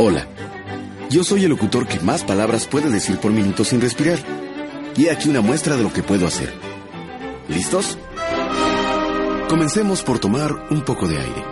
Hola. Yo soy el locutor que más palabras puede decir por minuto sin respirar. Y aquí una muestra de lo que puedo hacer. ¿Listos? Comencemos por tomar un poco de aire.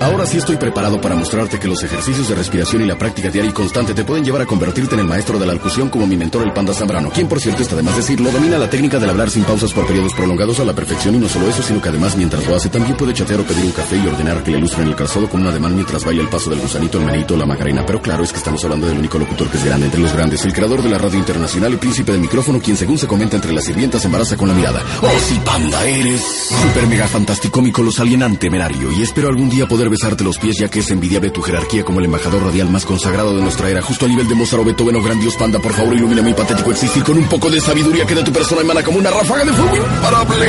Ahora sí estoy preparado para mostrarte que los ejercicios de respiración y la práctica diaria y constante te pueden llevar a convertirte en el maestro de la locución como mi mentor el panda Zambrano, quien por cierto está de más decirlo, domina la técnica del hablar sin pausas por periodos prolongados a la perfección y no solo eso, sino que además mientras lo hace también puede chatear o pedir un café y ordenar que le ilustren el calzado con un ademán mientras baila el paso del gusanito, el menito o la macarena. Pero claro, es que estamos hablando del único locutor que es grande entre los grandes, el creador de la radio internacional y príncipe del micrófono, quien según se comenta entre las sirvientas embaraza con la mirada. Oh, sí, panda, eres super mega fantástico, cómico, los alienante, temerario, y espero algún día poder besarte los pies ya que es envidiable tu jerarquía como el embajador radial más consagrado de nuestra era, justo a nivel de Mozart o Beethoven o Grandios Panda. Por favor, ilumina mi patético existir con un poco de sabiduría que de tu persona emana como una ráfaga de fuego imparable.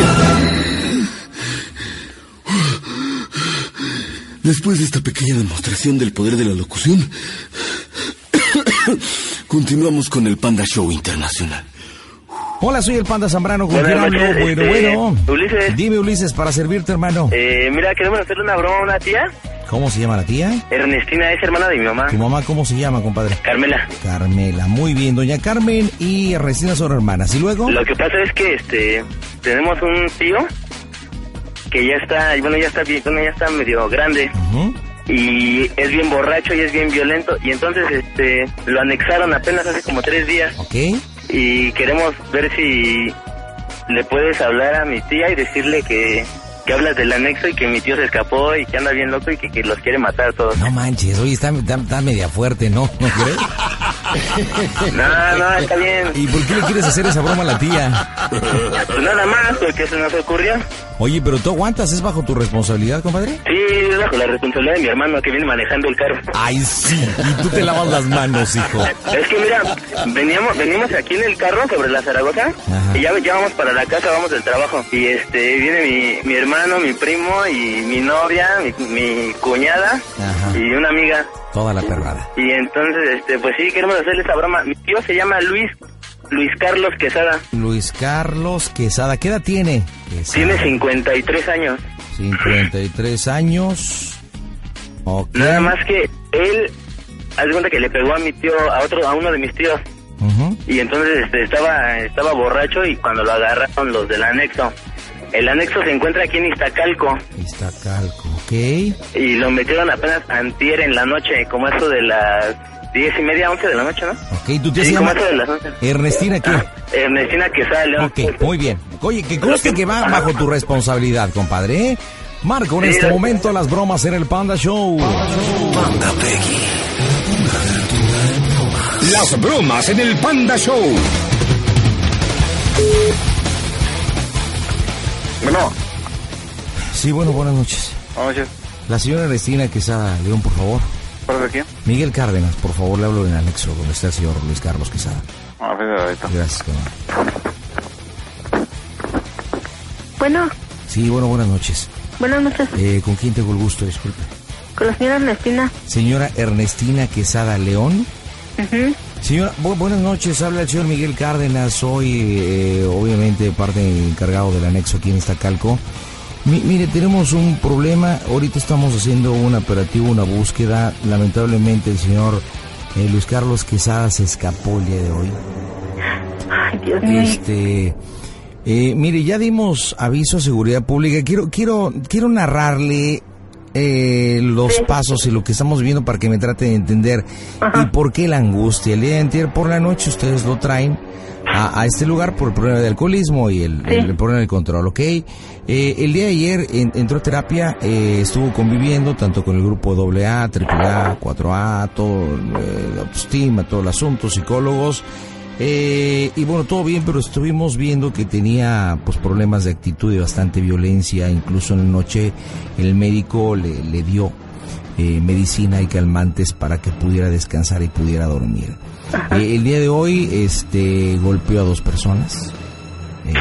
Después de esta pequeña demostración del poder de la locución, continuamos con el Panda Show Internacional. Hola, soy el Panda Zambrano. ¿Con quién hablo? Bueno, este, bueno. Ulises. Dime, Ulises, para servirte, hermano. Eh, mira, queremos hacerle una broma a una tía. ¿Cómo se llama la tía? Ernestina es hermana de mi mamá. ¿Tu mamá cómo se llama, compadre? Carmela. Carmela. Muy bien, doña Carmen y Ernestina son hermanas. ¿Y luego? Lo que pasa es que este tenemos un tío que ya está, bueno, ya está bien, bueno, ya está medio grande Ujú. y es bien borracho y es bien violento y entonces este lo anexaron apenas hace como tres días Ok. Y queremos ver si le puedes hablar a mi tía y decirle que que hablas del anexo y que mi tío se escapó y que anda bien loco y que, que los quiere matar todos. No manches, oye, está, está, está media fuerte, ¿no? ¿No crees? No, no, está bien. ¿Y por qué le quieres hacer esa broma a la tía? Pues nada más, porque se nos ocurrió. Oye, pero tú aguantas, ¿es bajo tu responsabilidad, compadre? Sí, es bajo la responsabilidad de mi hermano que viene manejando el carro. Ay, sí, y tú te lavas las manos, hijo. Es que mira, veníamos, venimos aquí en el carro sobre la Zaragoza Ajá. y ya, ya vamos para la casa, vamos del trabajo. Y este, viene mi, mi hermano, mi primo y mi novia, mi, mi cuñada Ajá. y una amiga. Toda la perrada. Y entonces, este, pues sí, queremos hacerle esa broma. Mi tío se llama Luis, Luis Carlos Quesada. Luis Carlos Quesada, ¿qué edad tiene? Quesada. Tiene 53 años. 53 años. Nada más que él, haz de cuenta que le pegó a mi tío, a otro, a uno de mis tíos. Y entonces este, estaba, estaba borracho y cuando lo agarraron los del anexo. El anexo se encuentra aquí en Iztacalco Iztacalco, ok. y lo metieron apenas antier en la noche, como eso de las diez y media, once de la noche, ¿no? Ok, ¿tú te Sí, como eso de las once. Ernestina, ¿qué? Ah, Ernestina Quesada León. Ok, muy bien. Oye, que conste que va bajo tu responsabilidad, compadre, ¿eh? Marco en Sí, este momento las bromas en el Panda Show. Las bromas en el Panda Show. Bueno, Sí, bueno, buenas noches. Oye, La señora Ernestina Quesada León, por favor. ¿por quién? Miguel Cárdenas, por favor, le hablo en el anexo donde está el señor Luis Carlos Quesada. A ver, ahorita. Gracias, cabrón. Bueno, Sí, bueno, buenas noches. buenas noches. Eh, ¿Con quién tengo el gusto? Disculpe. Con la señora Ernestina. Señora Ernestina Quesada León. Ujú. Señora, bu- buenas noches, habla el señor Miguel Cárdenas, soy eh, obviamente parte encargado del anexo aquí en Iztacalco. Mi- mire, tenemos un problema, ahorita estamos haciendo un operativo, una búsqueda, lamentablemente el señor eh, Luis Carlos Quesada se escapó el día de hoy. Ay, Dios mío. Este, eh, mire, ya dimos aviso a seguridad pública. Quiero, quiero, quiero narrarle eh, los Sí. pasos y lo que estamos viendo para que me trate de entender Ajá. y por qué la angustia. El día de antier por la noche ustedes lo traen a, a este lugar por el problema de alcoholismo y el, Sí. el problema del control, ¿ok? Eh, el día de ayer en- entró a terapia, eh, estuvo conviviendo tanto con el grupo AA, AAA, 4A, todo, eh, autoestima, todo el asunto, psicólogos. Eh, y bueno, todo bien, pero estuvimos viendo que tenía pues problemas de actitud y bastante violencia. Incluso en la noche el médico le, le dio eh, medicina y calmantes para que pudiera descansar y pudiera dormir. Eh, el día de hoy este golpeó a dos personas. Eh,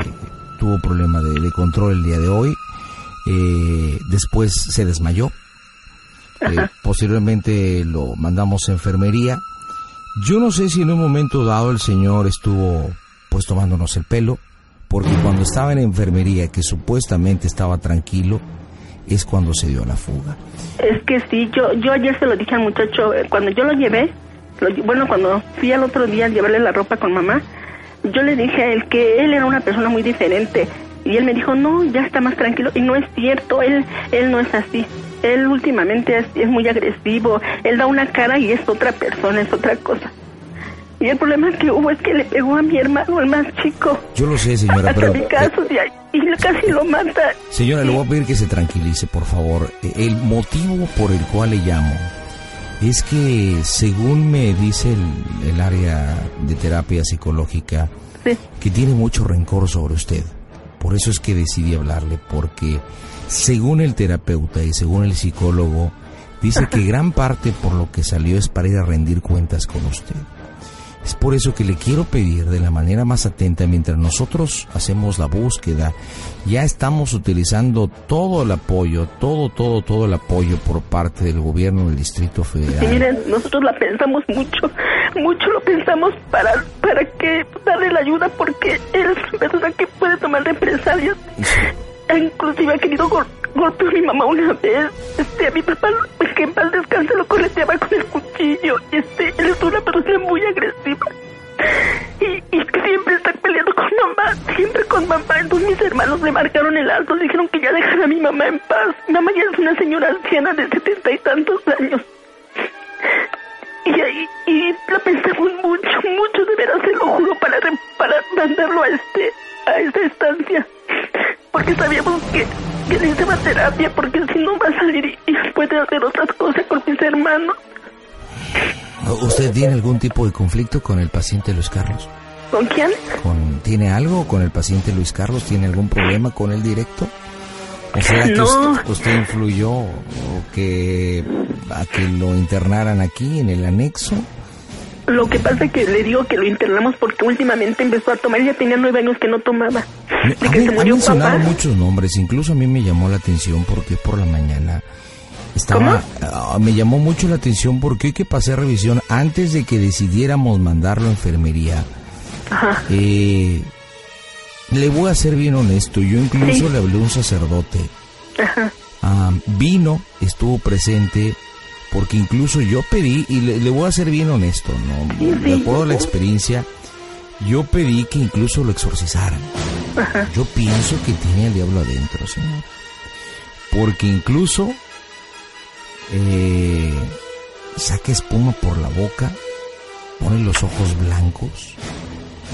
tuvo problema de, de control el día de hoy. Después se desmayó. Posteriormente lo mandamos a enfermería. Yo no sé si en un momento dado el señor estuvo pues tomándonos el pelo, porque cuando estaba en enfermería, que supuestamente estaba tranquilo, es cuando se dio la fuga. Es que sí, yo, yo ayer se lo dije al muchacho, eh, cuando yo lo llevé, bueno, cuando fui al otro día a llevarle la ropa con mamá, yo le dije a él que él era una persona muy diferente. Y él me dijo, no, ya está más tranquilo. Y no es cierto, él, él no es así. Él últimamente es muy agresivo. Él da una cara y es otra persona, es otra cosa. Y el problema que hubo es que le pegó a mi hermano, el más chico. Yo lo sé, señora, pero... mi caso y casi lo mata. Señora, le voy a pedir que se tranquilice, por favor. Eh, El motivo por el cual le llamo es que, según me dice el, el área de terapia psicológica, Sí. que tiene mucho rencor sobre usted. Por eso es que decidí hablarle, porque según el terapeuta y según el psicólogo, dice que gran parte por lo que salió es para ir a rendir cuentas con usted. Es por eso que le quiero pedir de la manera más atenta, mientras nosotros hacemos la búsqueda, ya estamos utilizando todo el apoyo, todo, todo, todo el apoyo por parte del gobierno del Distrito Sí, Federal. miren, nosotros la pensamos mucho, mucho lo pensamos para, para que darle la ayuda porque él es una persona que puede tomar represalias. Inclusive ha querido golpear a mi mamá una vez. Este, a mi papá, pues, que en paz descanse, lo correteaba con el cuchillo. Este, él es una persona muy agresiva. Y, y siempre está peleando con mamá, siempre con mamá. Entonces mis hermanos le marcaron el alto, le dijeron que ya dejara a mi mamá en paz. Mamá ya es una señora anciana de setenta y tantos años. Y ahí, y la pensamos mucho, mucho, de veras, se lo juro, para, para mandarlo a este, a esta estancia. Porque sabíamos que, que necesitaba terapia, porque si no va a salir y, y puede hacer otras cosas con mis hermanos. ¿Usted tiene algún tipo de conflicto con el paciente Luis Carlos? ¿Con quién? ¿Con, ¿Tiene algo con el paciente Luis Carlos? ¿Tiene algún problema con él directo? ¿O será que No. usted, usted influyó o que a que lo internaran aquí en el anexo? Lo que pasa es que le digo que lo internamos porque últimamente empezó a tomar, ya tenía nueve años que no tomaba. Me- De ha, que men- se ha murió un papá. mencionado muchos nombres, incluso a mí me llamó la atención porque por la mañana estaba, ah, me llamó mucho la atención porque hoy que pasé revisión antes de que decidiéramos mandarlo a enfermería, Ajá. eh, le voy a ser bien honesto, yo incluso Sí. le hablé a un sacerdote, Ajá. Ah, vino, estuvo presente, porque incluso yo pedí, y le, le voy a ser bien honesto, ¿no? Sí, De acuerdo a la experiencia, yo pedí que incluso lo exorcizaran. Yo pienso que tiene al diablo adentro, señor. Porque incluso eh, saca espuma por la boca, pone los ojos blancos,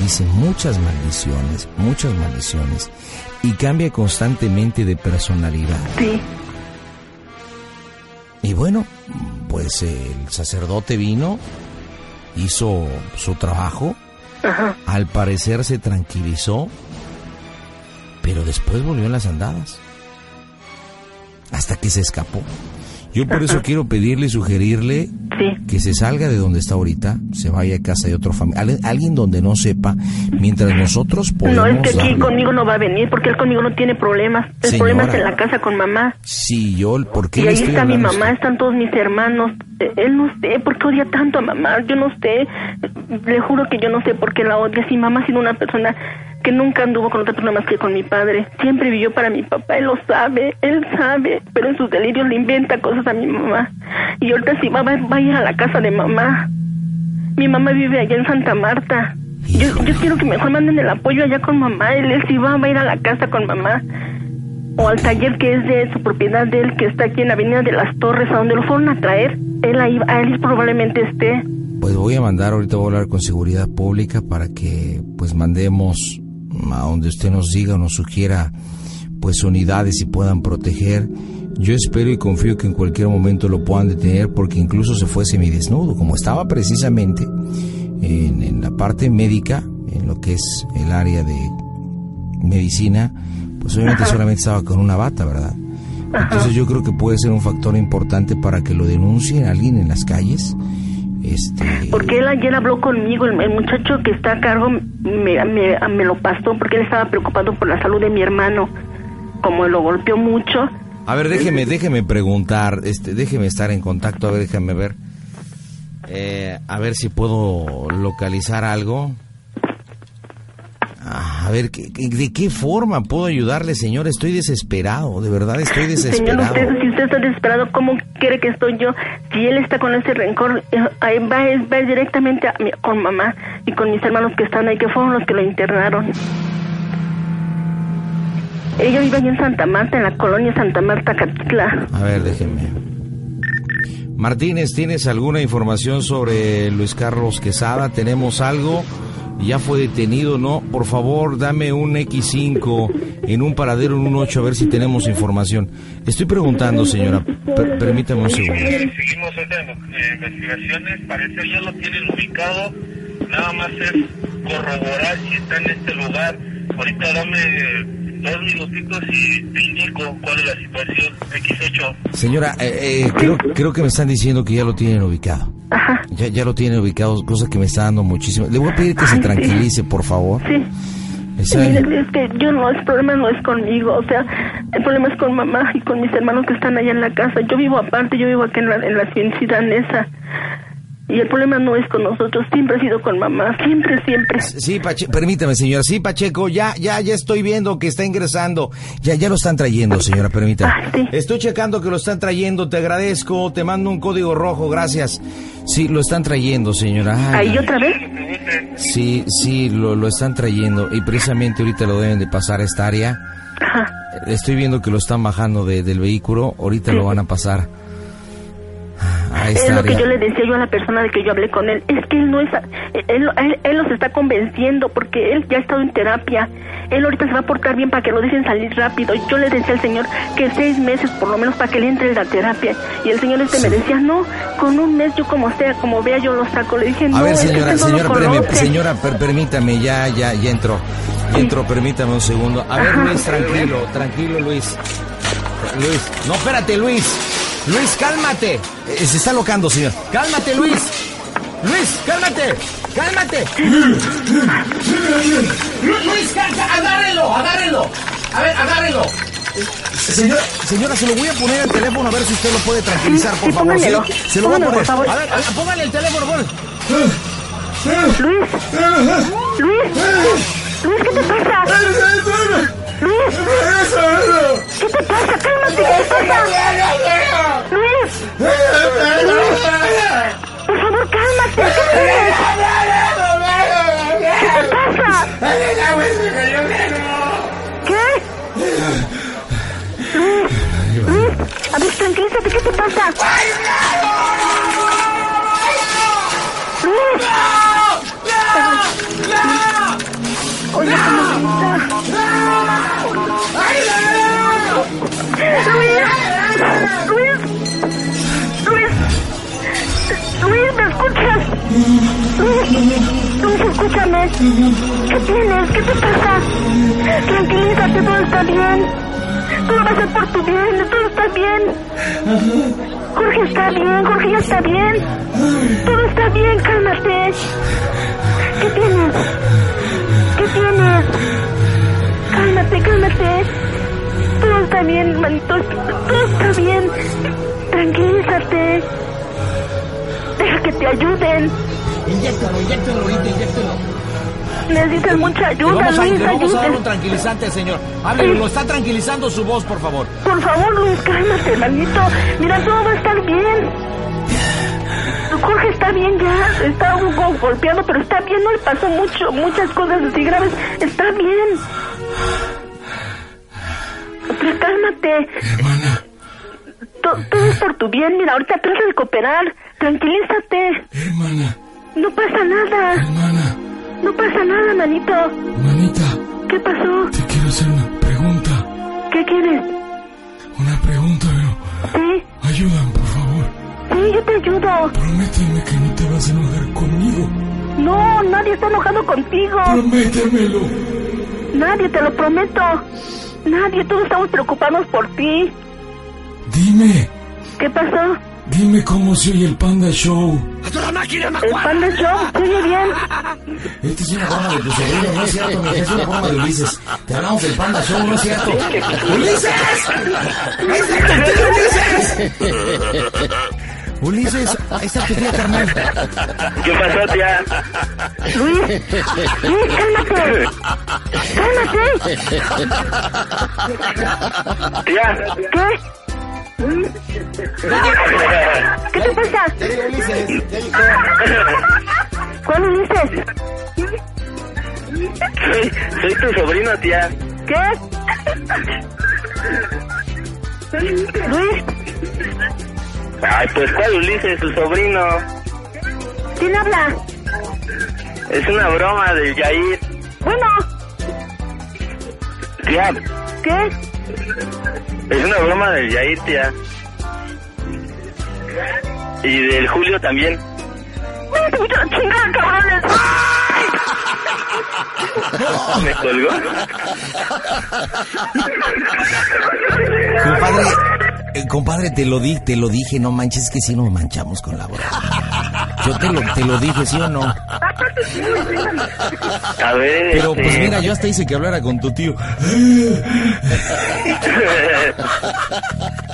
dice muchas maldiciones, muchas maldiciones, y cambia constantemente de personalidad. Sí. Y bueno, pues el sacerdote vino, hizo su trabajo, Ajá. al parecer se tranquilizó, pero después volvió en las andadas. Hasta que se escapó. Yo por eso quiero pedirle y sugerirle Sí. que se salga de donde está ahorita, se vaya a casa de otro familiar, alguien donde no sepa, mientras nosotros podemos No, es que aquí darle- conmigo no va a venir porque él conmigo no tiene problemas. El Señora. problema es en la casa con mamá. Sí, yo, ¿por qué Y ahí está mi mamá, están todos mis hermanos. Eh, Él no sé por qué odia tanto a mamá, yo no sé. Le juro que yo no sé por qué la odia. Si mamá ha sido una persona que nunca anduvo con otra persona más que con mi padre. Siempre vivió para mi papá, él lo sabe, él sabe, pero en sus delirios le inventa cosas a mi mamá. Y ahorita si va, a ir a la casa de mamá. Mi mamá vive allá en Santa Marta. Yo, yo quiero que mejor manden el apoyo allá con mamá. Él, él va, va a ir a la casa con mamá o al taller que es de su propiedad de él, que está aquí en la Avenida de las Torres, a donde lo fueron a traer. Él ahí, a él probablemente esté. Pues voy a mandar, ahorita voy a hablar con seguridad pública para que pues mandemos a donde usted nos diga o nos sugiera pues unidades y puedan proteger. Yo espero y confío que en cualquier momento lo puedan detener porque incluso se fue semidesnudo, como estaba precisamente en, en la parte médica, en lo que es el área de medicina, pues obviamente solamente estaba con una bata, ¿verdad? Entonces yo creo que puede ser un factor importante para que lo denuncie alguien en las calles. Este, Porque él ayer habló conmigo, el, el muchacho que está a cargo me, me, me lo pasó porque él estaba preocupado por la salud de mi hermano. Como lo golpeó mucho, A ver, déjeme, déjeme preguntar, este, déjeme estar en contacto, a ver, déjame ver. Eh, a ver si puedo localizar algo. A ver, ¿de qué forma puedo ayudarle, señor? Estoy desesperado, de verdad estoy desesperado. Señor, usted, si usted está desesperado, ¿cómo quiere que estoy yo? Si él está con ese rencor, eh, ahí va, va directamente con mamá y con mis hermanos que están ahí, que fueron los que lo internaron. Ella vive ahí en Santa Marta, en la colonia Santa Marta, Catitla. A ver, déjeme. Martínez, ¿tienes alguna información sobre Luis Carlos Quesada? ¿Tenemos algo? Ya fue detenido, ¿no? Por favor, dame un X5 en un paradero en un 8 a ver si tenemos información. Estoy preguntando, señora, permítame un segundo. Seguimos estas investigaciones, parece ya lo tienen ubicado, nada más es corroborar si está en este lugar. Ahorita dame dos minutitos y te indico cuál es la situación. X8. Señora, eh, eh, creo, creo que me están diciendo que ya lo tienen ubicado. Ajá. Ya, ya lo tienen ubicado, cosa que me está dando muchísimo. Le voy a pedir que se tranquilice, por favor. Sí. es que yo no, el problema no es conmigo, o sea, el problema es con mamá y con mis hermanos que están allá en la casa. Yo vivo aparte, yo vivo aquí en la, en la ciudad esa. Y el problema no es con nosotros, siempre ha sido con mamá, siempre, siempre. Sí, Pacheco, permítame, señora. Sí, Pacheco, ya, ya, ya estoy viendo que está ingresando. Ya, ya lo están trayendo, señora, permítame. Ah, sí. Estoy checando que lo están trayendo, te agradezco, te mando un código rojo, gracias. Sí, lo están trayendo, señora. ¿Ahí otra vez? Sí, sí, lo, lo están trayendo y precisamente ahorita lo deben de pasar a esta área. Ajá. Estoy viendo que lo están bajando del vehículo, ahorita lo van a pasar es lo que yo le decía yo a la persona de que yo hablé con él. Es que él no es. Él, él, los está convenciendo porque él ya ha estado en terapia. Él ahorita se va a portar bien para que lo dejen salir rápido. Yo le decía al señor que seis meses por lo menos para que le entre la terapia. Y el señor este me decía, no, con un mes yo como sea, como vea yo lo saco. Le dije, no, a ver, señora, señora, señora, permítame, ya, ya, ya entró. Ya entró, permítame un segundo. A ver, Luis, tranquilo, tranquilo, Luis. Luis, no, espérate, Luis. Luis, cálmate. Eh, se está locando, señor. Cálmate, Luis. Luis, cálmate. Cálmate. Luis, agárrenlo, agárrenlo. A ver, agárrenlo. Señora, señora, se lo voy a poner el teléfono a ver si usted lo puede tranquilizar, por favor. ¿sí? Se lo voy a poner. Por favor. A ver, póngale el teléfono, por Luis. Luis. Luis, ¿qué te pasa? Luis. ¿Qué te pasa? Cálmate, ¿qué te pasa? ¿Qué tienes? ¿Qué te pasa? Tranquilízate, todo está bien. Todo va a ser por tu bien, todo está bien. Jorge está bien, Jorge ya está bien. Todo está bien, cálmate. ¿Qué tienes? ¿Qué tienes? Cálmate, cálmate. Todo está bien, manito. Todo está bien. Tranquilízate. Deja que te ayuden. Inyéctalo, inyéctalo inyéctalo. Necesitas mucha ayuda, vamos a, Luis. Le vamos a dar un tranquilizante, señor. Hable, lo está tranquilizando su voz, por favor. Por favor, Luis, cálmate, manito. Mira, todo va a estar bien. Jorge está bien ya, está un poco golpeado, pero está bien, no le pasó mucho, muchas cosas así graves, está bien. Pero cálmate. Hermana. todo es por tu bien. Mira, ahorita trata de cooperar. Tranquilízate. Hermana. No pasa nada. Hermana. No pasa nada, manito. Manita. ¿Qué pasó? Te quiero hacer una pregunta. ¿Qué quieres? Una pregunta, pero... ¿Sí? Ayudan, por favor. Sí, yo te ayudo. Prométeme que no te vas a enojar conmigo. No, nadie está enojado contigo. Prométemelo. Nadie, te lo prometo. Nadie, todos estamos preocupados por ti. Dime. ¿Qué pasó? Dime cómo se oye el Panda Show. ¿El Panda Show? ¿Se oye bien? Esta es una broma de tu sobrino, no es cierto, mi es una broma de Ulises. Te hablamos del Panda Show, no es cierto. ¡Ulises! ¡Es Ulises! Ulises, ahí está tu tía carnal. ¿Qué pasó, tía? Luis, Luis, cálmate. Cálmate. Tía. ¿Qué? ¿Qué te pasa? ¿Cuál Ulises? Soy, soy tu sobrino, tía. ¿Qué? Luis, Ay, pues ¿cuál Ulises? Su sobrino. ¿quién habla? Es una broma del Yair. Bueno, Tía, ¿qué? Es una broma del Yair, tía. Y del Julio también. ¿Me colgó? Compadre, eh, compadre, te lo dije, te lo dije, no manches, es que si nos manchamos con la broma. Yo te lo, te lo dije, ¿sí o no? A ver, Pero este... pues mira, yo hasta hice que hablara con tu tío.